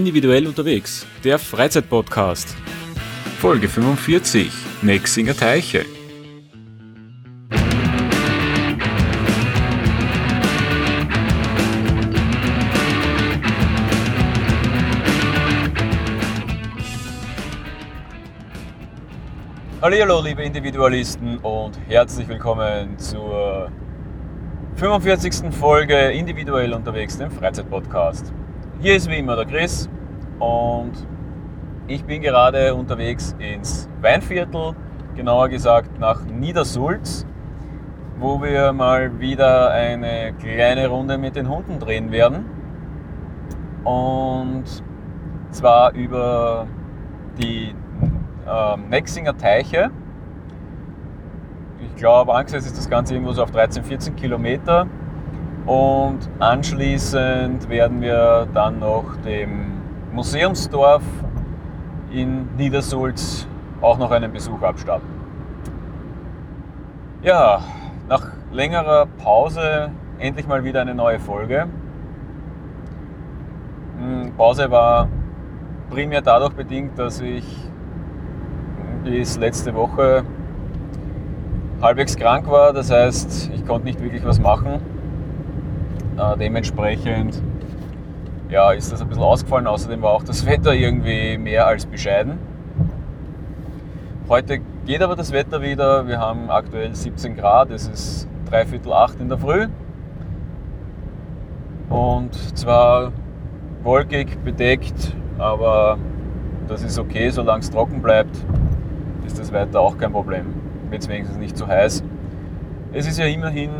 Individuell unterwegs, der Freizeitpodcast. Folge 45, Nexinger Teiche. Hallo, liebe Individualisten und herzlich willkommen zur 45. Folge Individuell unterwegs, dem Freizeitpodcast. Hier ist wie immer der Chris und ich bin gerade unterwegs ins Weinviertel, genauer gesagt nach Niedersulz, wo wir mal wieder eine kleine Runde mit den Hunden drehen werden. Und zwar über die äh, Nexinger Teiche. Ich glaube, angesetzt ist das Ganze irgendwo so auf 13, 14 Kilometer. Und anschließend werden wir dann noch dem Museumsdorf in Niedersulz auch noch einen Besuch abstatten. Ja, nach längerer Pause endlich mal wieder eine neue Folge. Hm, Pause war primär dadurch bedingt, dass ich bis letzte Woche halbwegs krank war. Das heißt, ich konnte nicht wirklich was machen. Äh, dementsprechend ja, ist das ein bisschen ausgefallen. Außerdem war auch das Wetter irgendwie mehr als bescheiden. Heute geht aber das Wetter wieder. Wir haben aktuell 17 Grad. Es ist dreiviertel acht in der Früh. Und zwar wolkig, bedeckt, aber das ist okay, solange es trocken bleibt ist das weiter auch kein Problem. Wird es wenigstens nicht zu heiß. Es ist ja immerhin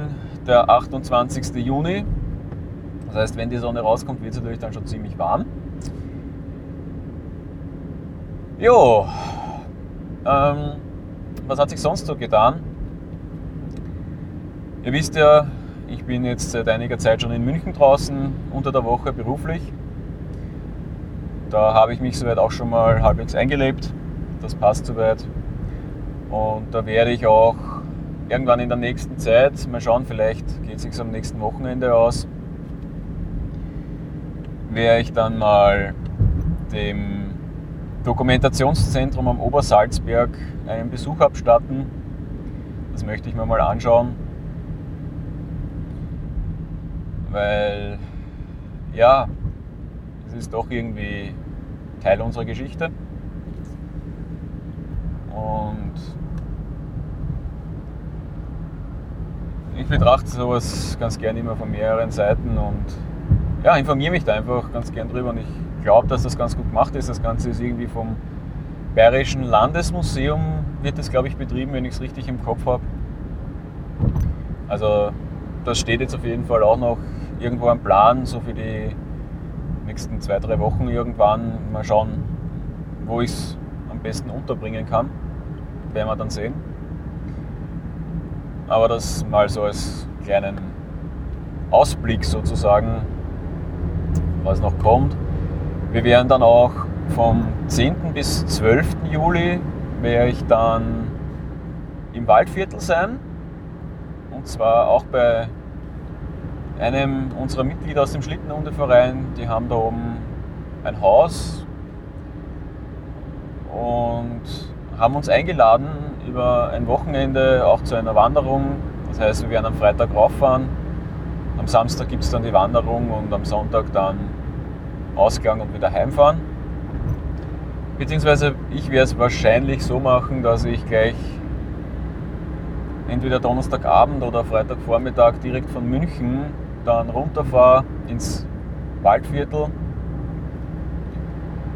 der 28. Juni. Das heißt, wenn die Sonne rauskommt, wird es natürlich dann schon ziemlich warm. Jo, ähm, was hat sich sonst so getan? Ihr wisst ja, ich bin jetzt seit einiger Zeit schon in München draußen, unter der Woche beruflich. Da habe ich mich soweit auch schon mal halbwegs eingelebt. Das passt soweit. Und da werde ich auch irgendwann in der nächsten Zeit, mal schauen, vielleicht geht es sich am nächsten Wochenende aus, werde ich dann mal dem Dokumentationszentrum am Obersalzberg einen Besuch abstatten. Das möchte ich mir mal anschauen. Weil, ja, es ist doch irgendwie Teil unserer Geschichte. Und ich betrachte sowas ganz gerne immer von mehreren Seiten und ja, informiere mich da einfach ganz gern drüber und ich glaube, dass das ganz gut gemacht ist. Das Ganze ist irgendwie vom Bayerischen Landesmuseum wird das, glaube ich, betrieben, wenn ich es richtig im Kopf habe. Also das steht jetzt auf jeden Fall auch noch irgendwo am Plan, so für die nächsten zwei, drei Wochen irgendwann. Mal schauen, wo ich es am besten unterbringen kann. Werden wir dann sehen. Aber das mal so als kleinen Ausblick sozusagen, was noch kommt. Wir werden dann auch vom 10. bis 12. Juli werde ich dann im Waldviertel sein. Und zwar auch bei einem unserer Mitglieder aus dem Schlittenhundeverein. Die haben da oben ein Haus und haben uns eingeladen über ein Wochenende auch zu einer Wanderung. Das heißt, wir werden am Freitag rauffahren. Am Samstag gibt es dann die Wanderung und am Sonntag dann Ausgang und wieder heimfahren. Beziehungsweise ich werde es wahrscheinlich so machen, dass ich gleich entweder Donnerstagabend oder Freitagvormittag direkt von München dann runterfahre ins Waldviertel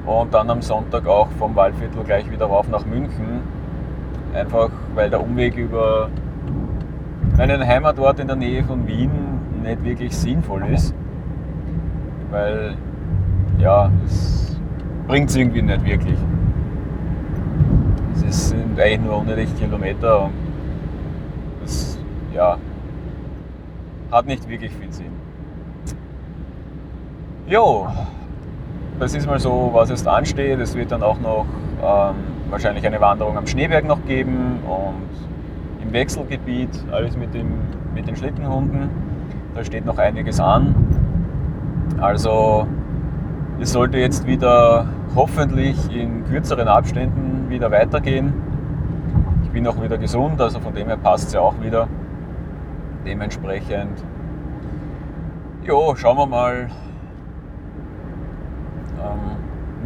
und dann am Sonntag auch vom Waldviertel gleich wieder rauf nach München. Einfach weil der Umweg über meinen Heimatort in der Nähe von Wien nicht wirklich sinnvoll ist. Weil ja, es bringt es irgendwie nicht wirklich. Es sind eigentlich nur 100 Kilometer und das ja, hat nicht wirklich viel Sinn. Jo, das ist mal so, was jetzt ansteht. Es wird dann auch noch ähm, wahrscheinlich eine Wanderung am Schneeberg noch geben und im Wechselgebiet, alles mit, dem, mit den Schlittenhunden. Da steht noch einiges an. Also Es sollte jetzt wieder hoffentlich in kürzeren Abständen wieder weitergehen. Ich bin auch wieder gesund, also von dem her passt es ja auch wieder. Dementsprechend, ja, schauen wir mal, ähm,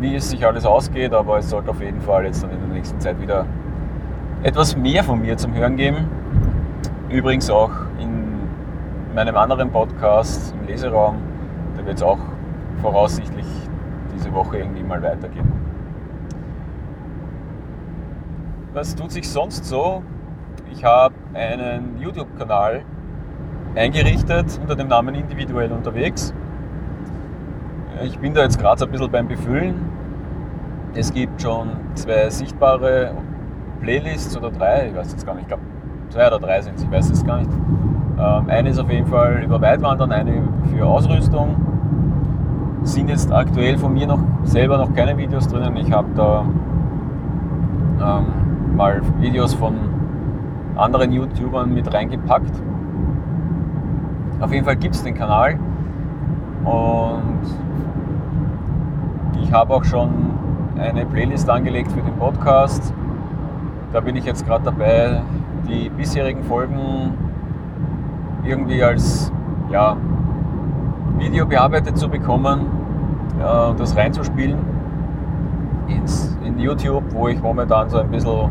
wie es sich alles ausgeht, aber es sollte auf jeden Fall jetzt dann in der nächsten Zeit wieder etwas mehr von mir zum Hören geben. Übrigens auch in meinem anderen Podcast im Leseraum, da wird es auch voraussichtlich diese Woche irgendwie mal weitergehen. Was tut sich sonst so? Ich habe einen YouTube-Kanal eingerichtet unter dem Namen Individuell unterwegs. Ich bin da jetzt gerade ein bisschen beim Befüllen. Es gibt schon zwei sichtbare Playlists oder drei, ich weiß jetzt gar nicht, ich glaube zwei oder drei sind es, ich weiß es gar nicht. Ähm, eine ist auf jeden Fall über Weitwandern, eine für Ausrüstung. Sind jetzt aktuell von mir noch selber noch keine Videos drinnen. Ich habe da ähm, mal Videos von anderen YouTubern mit reingepackt. Auf jeden Fall gibt es den Kanal und ich habe auch schon eine Playlist angelegt für den Podcast. Da bin ich jetzt gerade dabei, die bisherigen Folgen irgendwie als ja, Video bearbeitet zu bekommen ja, und das reinzuspielen ins, in YouTube, wo ich momentan so ein bisschen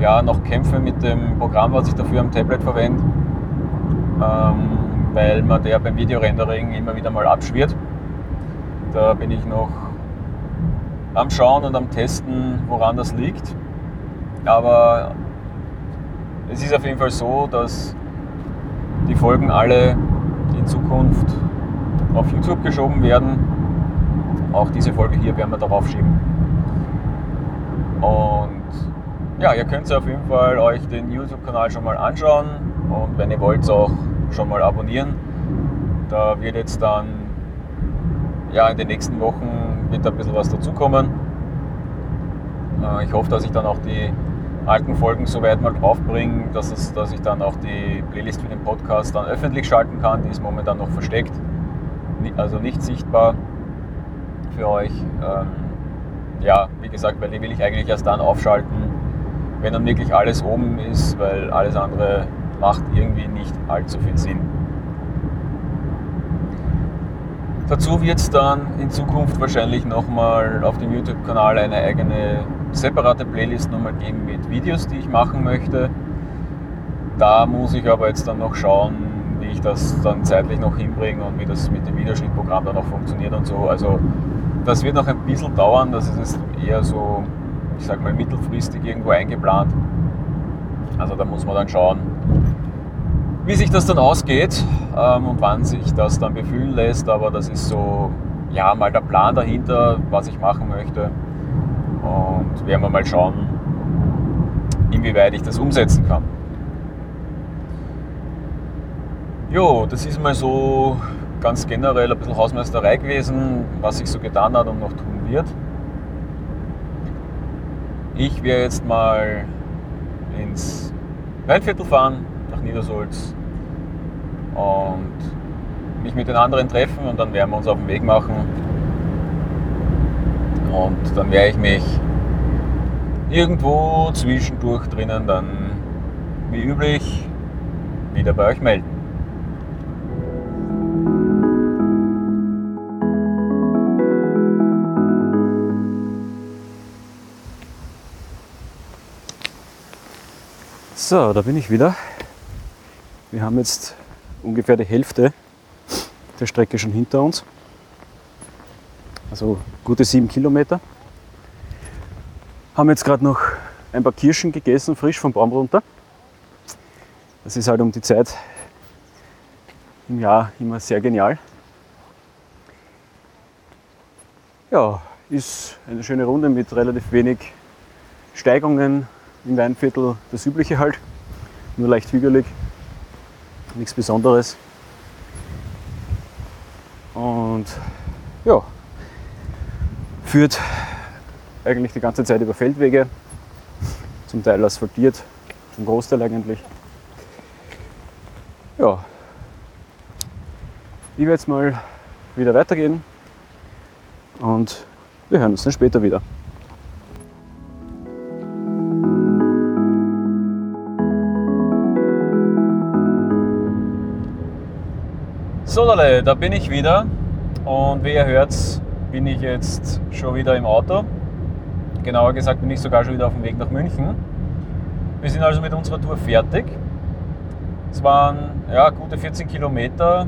ja, noch kämpfe mit dem Programm, was ich dafür am Tablet verwende, ähm, weil man der beim Videorendering immer wieder mal abschwirrt. Da bin ich noch am Schauen und am Testen, woran das liegt. Aber es ist auf jeden Fall so, dass die Folgen alle in Zukunft auf YouTube geschoben werden. Auch diese Folge hier werden wir darauf schieben. Und ja, ihr könnt auf jeden Fall euch den YouTube-Kanal schon mal anschauen und wenn ihr wollt auch schon mal abonnieren. Da wird jetzt dann ja, in den nächsten Wochen wird ein bisschen was dazukommen. Äh, ich hoffe, dass ich dann auch die alten Folgen soweit mal draufbringen, dass, es, dass ich dann auch die Playlist für den Podcast dann öffentlich schalten kann. Die ist momentan noch versteckt, also nicht sichtbar für euch. Ähm, ja, wie gesagt, weil die will ich eigentlich erst dann aufschalten, wenn dann wirklich alles oben ist, weil alles andere macht irgendwie nicht allzu viel Sinn. Dazu wird es dann in Zukunft wahrscheinlich nochmal auf dem YouTube-Kanal eine eigene separate Playlist nochmal geben mit Videos, die ich machen möchte. Da muss ich aber jetzt dann noch schauen, wie ich das dann zeitlich noch hinbringe und wie das mit dem Videoschnittprogramm dann auch funktioniert und so. Also das wird noch ein bisschen dauern, das ist jetzt eher so, ich sag mal, mittelfristig irgendwo eingeplant. Also da muss man dann schauen, wie sich das dann ausgeht ähm, und wann sich das dann befüllen lässt. Aber das ist so, ja, mal der Plan dahinter, was ich machen möchte. Und werden wir mal schauen, inwieweit ich das umsetzen kann. Jo, das ist mal so ganz generell ein bisschen Hausmeisterei gewesen, was sich so getan hat und noch tun wird. Ich werde jetzt mal ins Waldviertel fahren, nach Niedersulz und mich mit den anderen treffen und dann werden wir uns auf den Weg machen und dann werde ich mich irgendwo zwischendurch drinnen dann wie üblich wieder bei euch melden. So, da bin ich wieder. Wir haben jetzt ungefähr die Hälfte der Strecke schon hinter uns also gute sieben Kilometer. Haben jetzt gerade noch ein paar Kirschen gegessen, frisch vom Baum runter. Das ist halt um die Zeit im Jahr immer sehr genial. Ja, ist eine schöne Runde mit relativ wenig Steigungen im Weinviertel, das übliche halt, nur leicht hügelig, nichts Besonderes. Und ja, führt eigentlich die ganze Zeit über Feldwege, zum Teil asphaltiert, zum Großteil eigentlich. Ja, ich werde jetzt mal wieder weitergehen. und wir hören uns dann später wieder. So, da bin ich wieder und wie ihr hört, bin ich jetzt schon wieder im Auto. Genauer gesagt bin ich sogar schon wieder auf dem Weg nach München. Wir sind also mit unserer Tour fertig. Es waren ja, gute 14 Kilometer.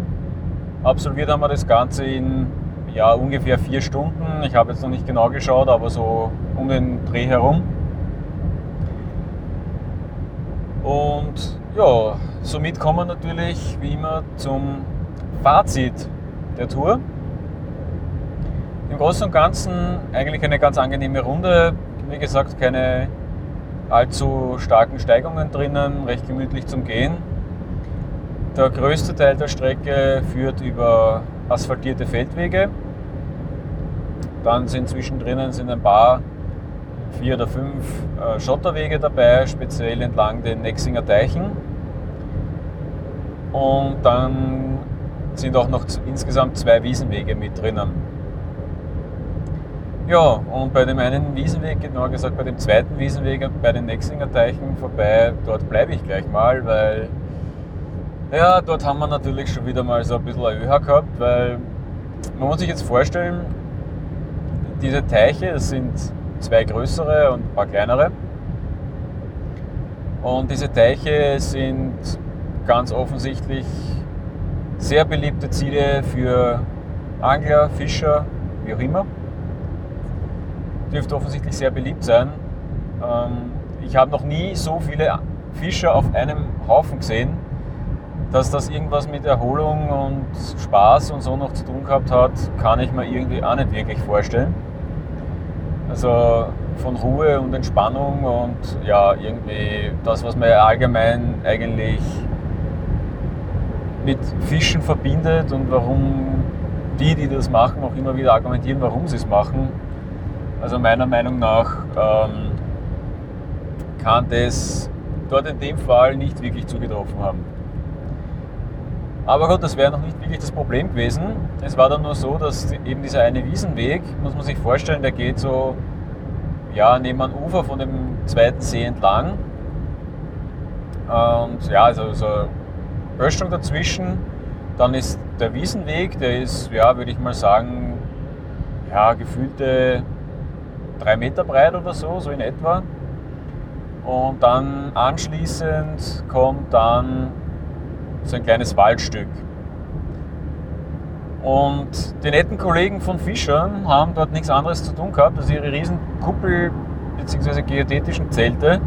Absolviert haben wir das Ganze in ja, ungefähr vier Stunden. Ich habe jetzt noch nicht genau geschaut, aber so um den Dreh herum. Und ja, somit kommen wir natürlich wie immer zum Fazit der Tour. Im Großen und Ganzen eigentlich eine ganz angenehme Runde. Wie gesagt, keine allzu starken Steigungen drinnen, recht gemütlich zum Gehen. Der größte Teil der Strecke führt über asphaltierte Feldwege. Dann sind zwischendrin sind ein paar, vier oder fünf äh, Schotterwege dabei, speziell entlang den Nexinger Teichen. Und dann sind auch noch insgesamt zwei Wiesenwege mit drinnen. Ja, und bei dem einen Wiesenweg, genauer gesagt bei dem zweiten Wiesenweg bei den Nexinger Teichen vorbei, dort bleibe ich gleich mal, weil ja, dort haben wir natürlich schon wieder mal so ein bisschen ein ÖH gehabt, weil man muss sich jetzt vorstellen, diese Teiche, das sind zwei größere und ein paar kleinere. Und diese Teiche sind ganz offensichtlich sehr beliebte Ziele für Angler, Fischer, wie auch immer. Dürfte offensichtlich sehr beliebt sein. Ähm, ich habe noch nie so viele Fischer auf einem Haufen gesehen, dass das irgendwas mit Erholung und Spaß und so noch zu tun gehabt hat, kann ich mir irgendwie auch nicht wirklich vorstellen. Also von Ruhe und Entspannung und ja, irgendwie das, was man allgemein eigentlich mit Fischen verbindet und warum die, die das machen, auch immer wieder argumentieren, warum sie es machen. Also meiner Meinung nach ähm, kann das dort in dem Fall nicht wirklich zugetroffen haben. Aber gut, das wäre noch nicht wirklich das Problem gewesen. Es war dann nur so, dass eben dieser eine Wiesenweg, muss man sich vorstellen, der geht so ja, neben einem Ufer von dem zweiten See entlang. Und ja, also so Böschung dazwischen. Dann ist der Wiesenweg, der ist, ja, würde ich mal sagen, ja, gefühlte drei Meter breit oder so, so in etwa. Und dann anschließend kommt dann so ein kleines Waldstück. Und die netten Kollegen von Fischern haben dort nichts anderes zu tun gehabt, als ihre riesen Kuppel bzw. geodätischen Zelte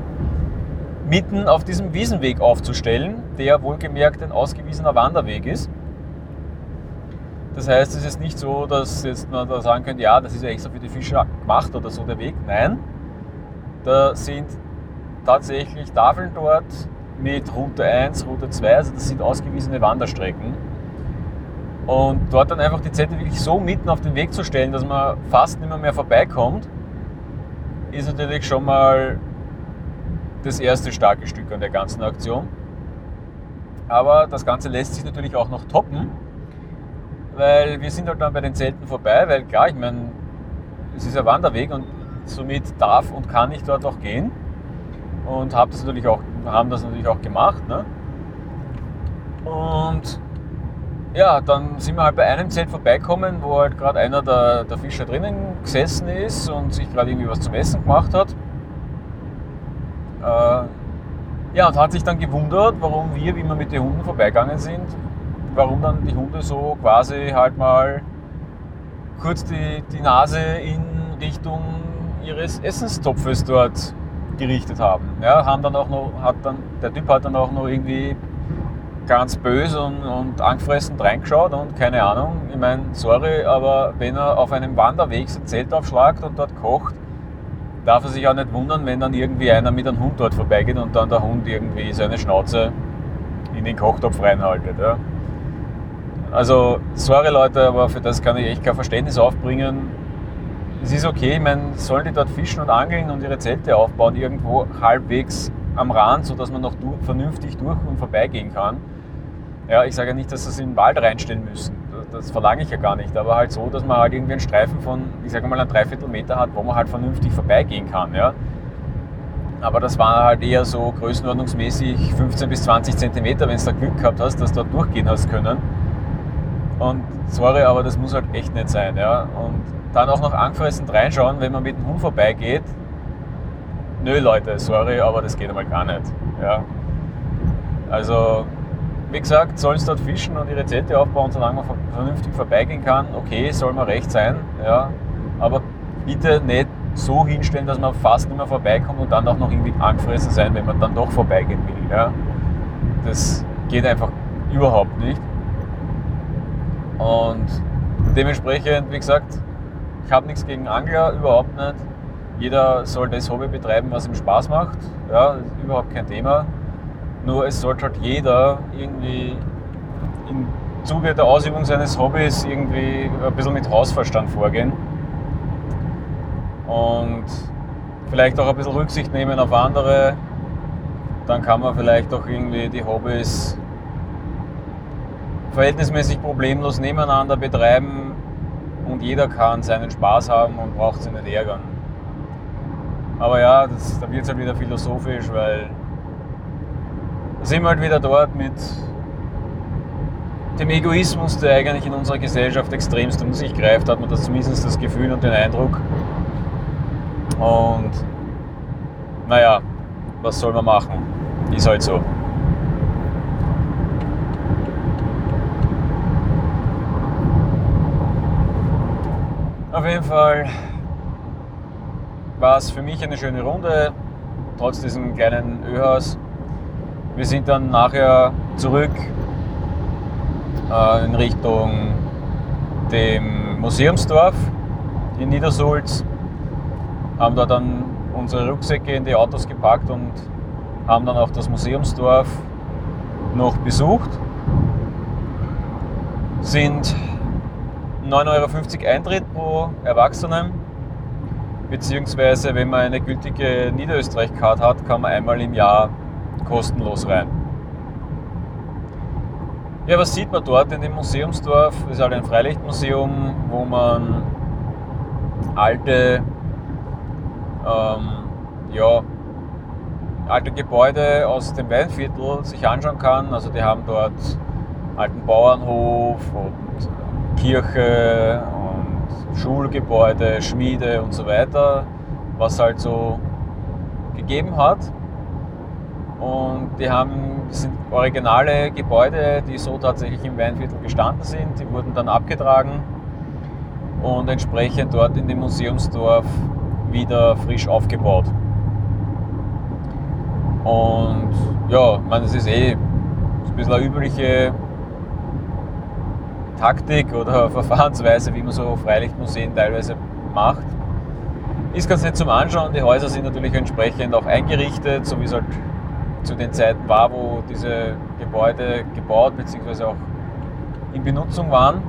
mitten auf diesem Wiesenweg aufzustellen, der wohlgemerkt ein ausgewiesener Wanderweg ist. Das heißt, es ist nicht so, dass jetzt man da sagen könnte, ja, das ist ja extra für die Fischer gemacht oder so der Weg. Nein, da sind tatsächlich Tafeln dort mit Route 1, Route 2, also das sind ausgewiesene Wanderstrecken. Und dort dann einfach die Zelte wirklich so mitten auf den Weg zu stellen, dass man fast nicht mehr, mehr vorbeikommt, ist natürlich schon mal das erste starke Stück an der ganzen Aktion. Aber das Ganze lässt sich natürlich auch noch toppen, weil wir sind halt dann bei den Zelten vorbei, weil klar, ich meine, es ist ein Wanderweg und somit darf und kann ich dort auch gehen und habe das natürlich auch haben das natürlich auch gemacht. Ne? Und ja, dann sind wir halt bei einem Zelt vorbeikommen, wo halt gerade einer der, der Fischer drinnen gesessen ist und sich gerade irgendwie was zum Essen gemacht hat. Äh, ja, und hat sich dann gewundert, warum wir, wie wir mit den Hunden vorbeigegangen sind, warum dann die Hunde so quasi halt mal kurz die, die Nase in Richtung ihres Essenstopfes dort gerichtet haben. Ja, haben dann auch noch, hat dann, der Typ hat dann auch noch irgendwie ganz böse und, und angefressen reingeschaut und keine Ahnung. Ich meine, sorry, aber wenn er auf einem Wanderweg sein Zelt aufschlagt und dort kocht, darf er sich auch nicht wundern, wenn dann irgendwie einer mit einem Hund dort vorbeigeht und dann der Hund irgendwie seine Schnauze in den Kochtopf reinhaltet. Ja. Also, sorry Leute, aber für das kann ich echt kein Verständnis aufbringen es ist okay, ich meine, sollen die dort fischen und angeln und ihre Zelte aufbauen, irgendwo halbwegs am Rand, sodass man noch durch, vernünftig durch und vorbeigehen kann. Ja, ich sage ja nicht, dass sie es in den Wald reinstellen müssen. das verlange ich ja gar nicht, aber halt so, dass man halt irgendwie einen Streifen von, ich sage mal, einen Dreiviertelmeter hat, wo man halt vernünftig vorbeigehen kann. Ja? Aber das war halt eher so größenordnungsmäßig 15 bis 20 Zentimeter, wenn du da Glück gehabt hast, dass du da durchgehen hast können. Und sorry, aber das muss halt echt nicht sein. Ja? Und dann auch noch angefressen reinschauen, wenn man mit dem Hund vorbeigeht. Nö, Leute, sorry, aber das geht einmal gar nicht. Ja? Also, wie gesagt, sollen sie dort fischen und ihre Zelte aufbauen, solange man vernünftig vorbeigehen kann. Okay, soll man recht sein, ja? aber bitte nicht so hinstellen, dass man fast nicht mehr vorbeikommt und dann auch noch irgendwie angefressen sein, wenn man dann doch vorbeigehen will. Ja? Das geht einfach überhaupt nicht. Und dementsprechend, wie gesagt, ich habe nichts gegen Angler, überhaupt nicht. Jeder soll das Hobby betreiben, was ihm Spaß macht. Ja, überhaupt kein Thema. Nur es sollte halt jeder irgendwie im Zuge der Ausübung seines Hobbys irgendwie ein bisschen mit Hausverstand vorgehen. Und vielleicht auch ein bisschen Rücksicht nehmen auf andere. Dann kann man vielleicht auch irgendwie die Hobbys verhältnismäßig problemlos nebeneinander betreiben und jeder kann seinen Spaß haben und braucht sich nicht ärgern. Aber ja, das, da wird es halt wieder philosophisch, weil da sind wir halt wieder dort mit dem Egoismus, der eigentlich in unserer Gesellschaft extremst um sich greift, hat man das zumindest das Gefühl und den Eindruck. Und naja, was soll man machen? Ist halt so. Auf jeden Fall war es für mich eine schöne Runde, trotz diesem kleinen Öhaus. Wir sind dann nachher zurück äh, in Richtung dem Museumsdorf in Niedersulz, haben da dann unsere Rucksäcke in die Autos gepackt und haben dann auch das Museumsdorf noch besucht. Sind 9,50 Euro Eintritt pro Erwachsenen. Beziehungsweise, wenn man eine gültige Niederösterreich-Card hat, kann man einmal im Jahr kostenlos rein. Ja, was sieht man dort in dem Museumsdorf? Das ist halt ein Freilichtmuseum, wo man alte, ähm, ja, alte Gebäude aus dem Weinviertel sich anschauen kann. Also die haben dort alten Bauernhof und Kirche und Schulgebäude, Schmiede und so weiter, was halt so gegeben hat. Und die haben, das sind originale Gebäude, die so tatsächlich im Weinviertel gestanden sind. Die wurden dann abgetragen und entsprechend dort in dem Museumsdorf wieder frisch aufgebaut. Und ja, ich meine, das ist eh ein bisschen eine übliche Taktik oder Verfahrensweise, wie man so Freilichtmuseen teilweise macht. Ist ganz nett zum Anschauen. Die Häuser sind natürlich entsprechend auch eingerichtet, so wie es halt zu den Zeiten war, wo diese Gebäude gebaut bzw. auch in Benutzung waren.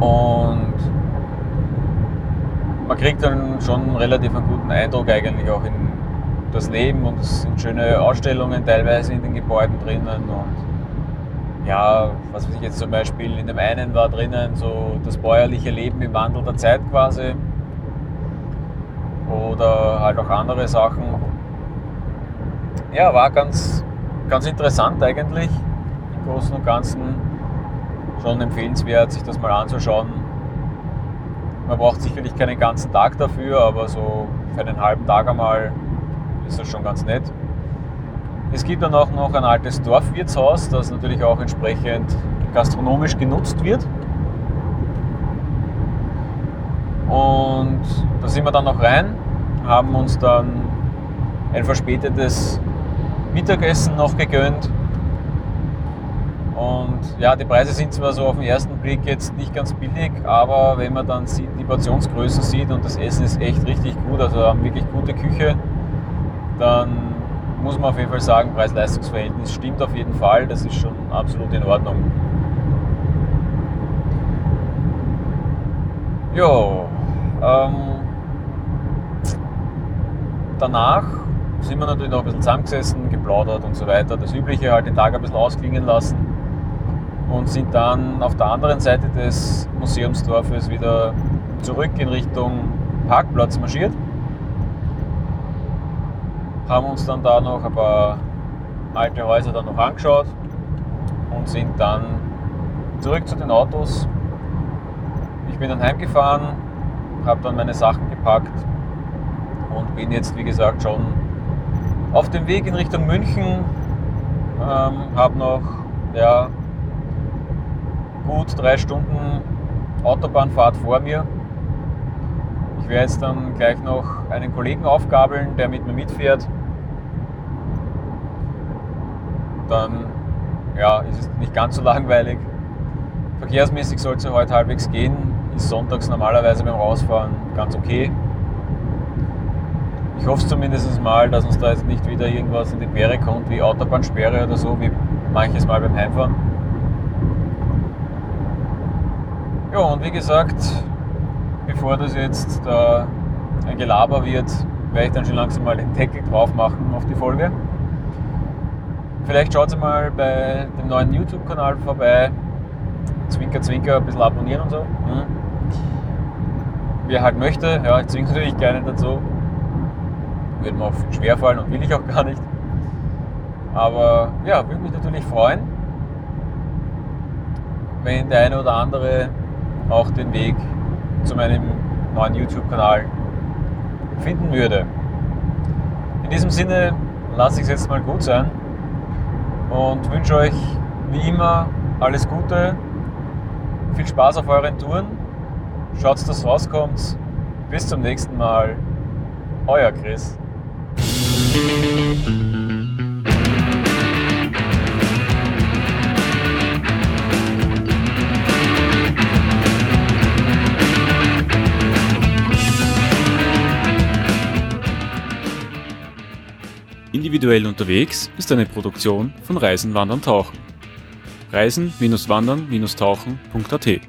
Und man kriegt dann schon relativ einen guten Eindruck eigentlich auch in das Leben und es sind schöne Ausstellungen teilweise in den Gebäuden drinnen und ja, was weiß ich jetzt zum Beispiel, in dem einen war drinnen so das bäuerliche Leben im Wandel der Zeit quasi. Oder halt auch andere Sachen. Ja, war ganz, ganz interessant eigentlich. Im Großen und Ganzen schon empfehlenswert, sich das mal anzuschauen. Man braucht sicherlich keinen ganzen Tag dafür, aber so für einen halben Tag einmal ist das schon ganz nett. Es gibt dann auch noch ein altes Dorfwirtshaus, das natürlich auch entsprechend gastronomisch genutzt wird. Und da sind wir dann noch rein, haben uns dann ein verspätetes Mittagessen noch gegönnt. Und ja, die Preise sind zwar so auf den ersten Blick jetzt nicht ganz billig, aber wenn man dann die Portionsgrößen sieht und das Essen ist echt richtig gut, also haben wirklich gute Küche, dann muss man auf jeden Fall sagen, Preis-Leistungs-Verhältnis stimmt auf jeden Fall. Das ist schon absolut in Ordnung. Ja, ähm, danach sind wir natürlich noch ein bisschen zusammengesessen, geplaudert und so weiter. Das Übliche halt den Tag ein bisschen ausklingen lassen. und sind dann auf der anderen Seite des Museumsdorfes wieder zurück in Richtung Parkplatz marschiert. Haben uns dann da noch ein paar alte Häuser dann noch angeschaut und sind dann zurück zu den Autos. Ich bin dann heimgefahren, habe dann meine Sachen gepackt und bin jetzt, wie gesagt, schon auf dem Weg in Richtung München. Ähm, habe noch ja, gut drei Stunden Autobahnfahrt vor mir. Ich werde jetzt dann gleich noch einen Kollegen aufgabeln, der mit mir mitfährt. Dann ja, ist es nicht ganz so langweilig. Verkehrsmäßig soll es ja heute halbwegs gehen. Ist sonntags normalerweise beim Rausfahren ganz okay. Ich hoffe zumindest mal, dass uns da jetzt nicht wieder irgendwas in die Quere kommt, wie Autobahnsperre oder so, wie manches Mal beim Heimfahren. Ja, und wie gesagt, bevor das jetzt da ein Gelaber wird, werde ich dann schon langsam mal den Deckel drauf machen auf die Folge. Vielleicht schaut ihr mal bei dem neuen YouTube-Kanal vorbei. Zwinker, Zwinker, ein bisschen abonnieren und so. Hm. Wer halt möchte, ja, ich zwinge natürlich gerne dazu. Würde mir auch schwer fallen und will ich auch gar nicht. Aber ja, würde mich natürlich freuen, wenn der eine oder andere auch den Weg zu meinem neuen YouTube-Kanal finden würde. In diesem Sinne lasse ich es jetzt mal gut sein und wünsche euch wie immer alles Gute, viel Spaß auf euren Touren, schaut, dass rauskommt. Bis zum nächsten Mal, euer Chris. Individuell unterwegs ist eine Produktion von Reisen, Wandern, Tauchen. Reisen-Wandern-Tauchen.at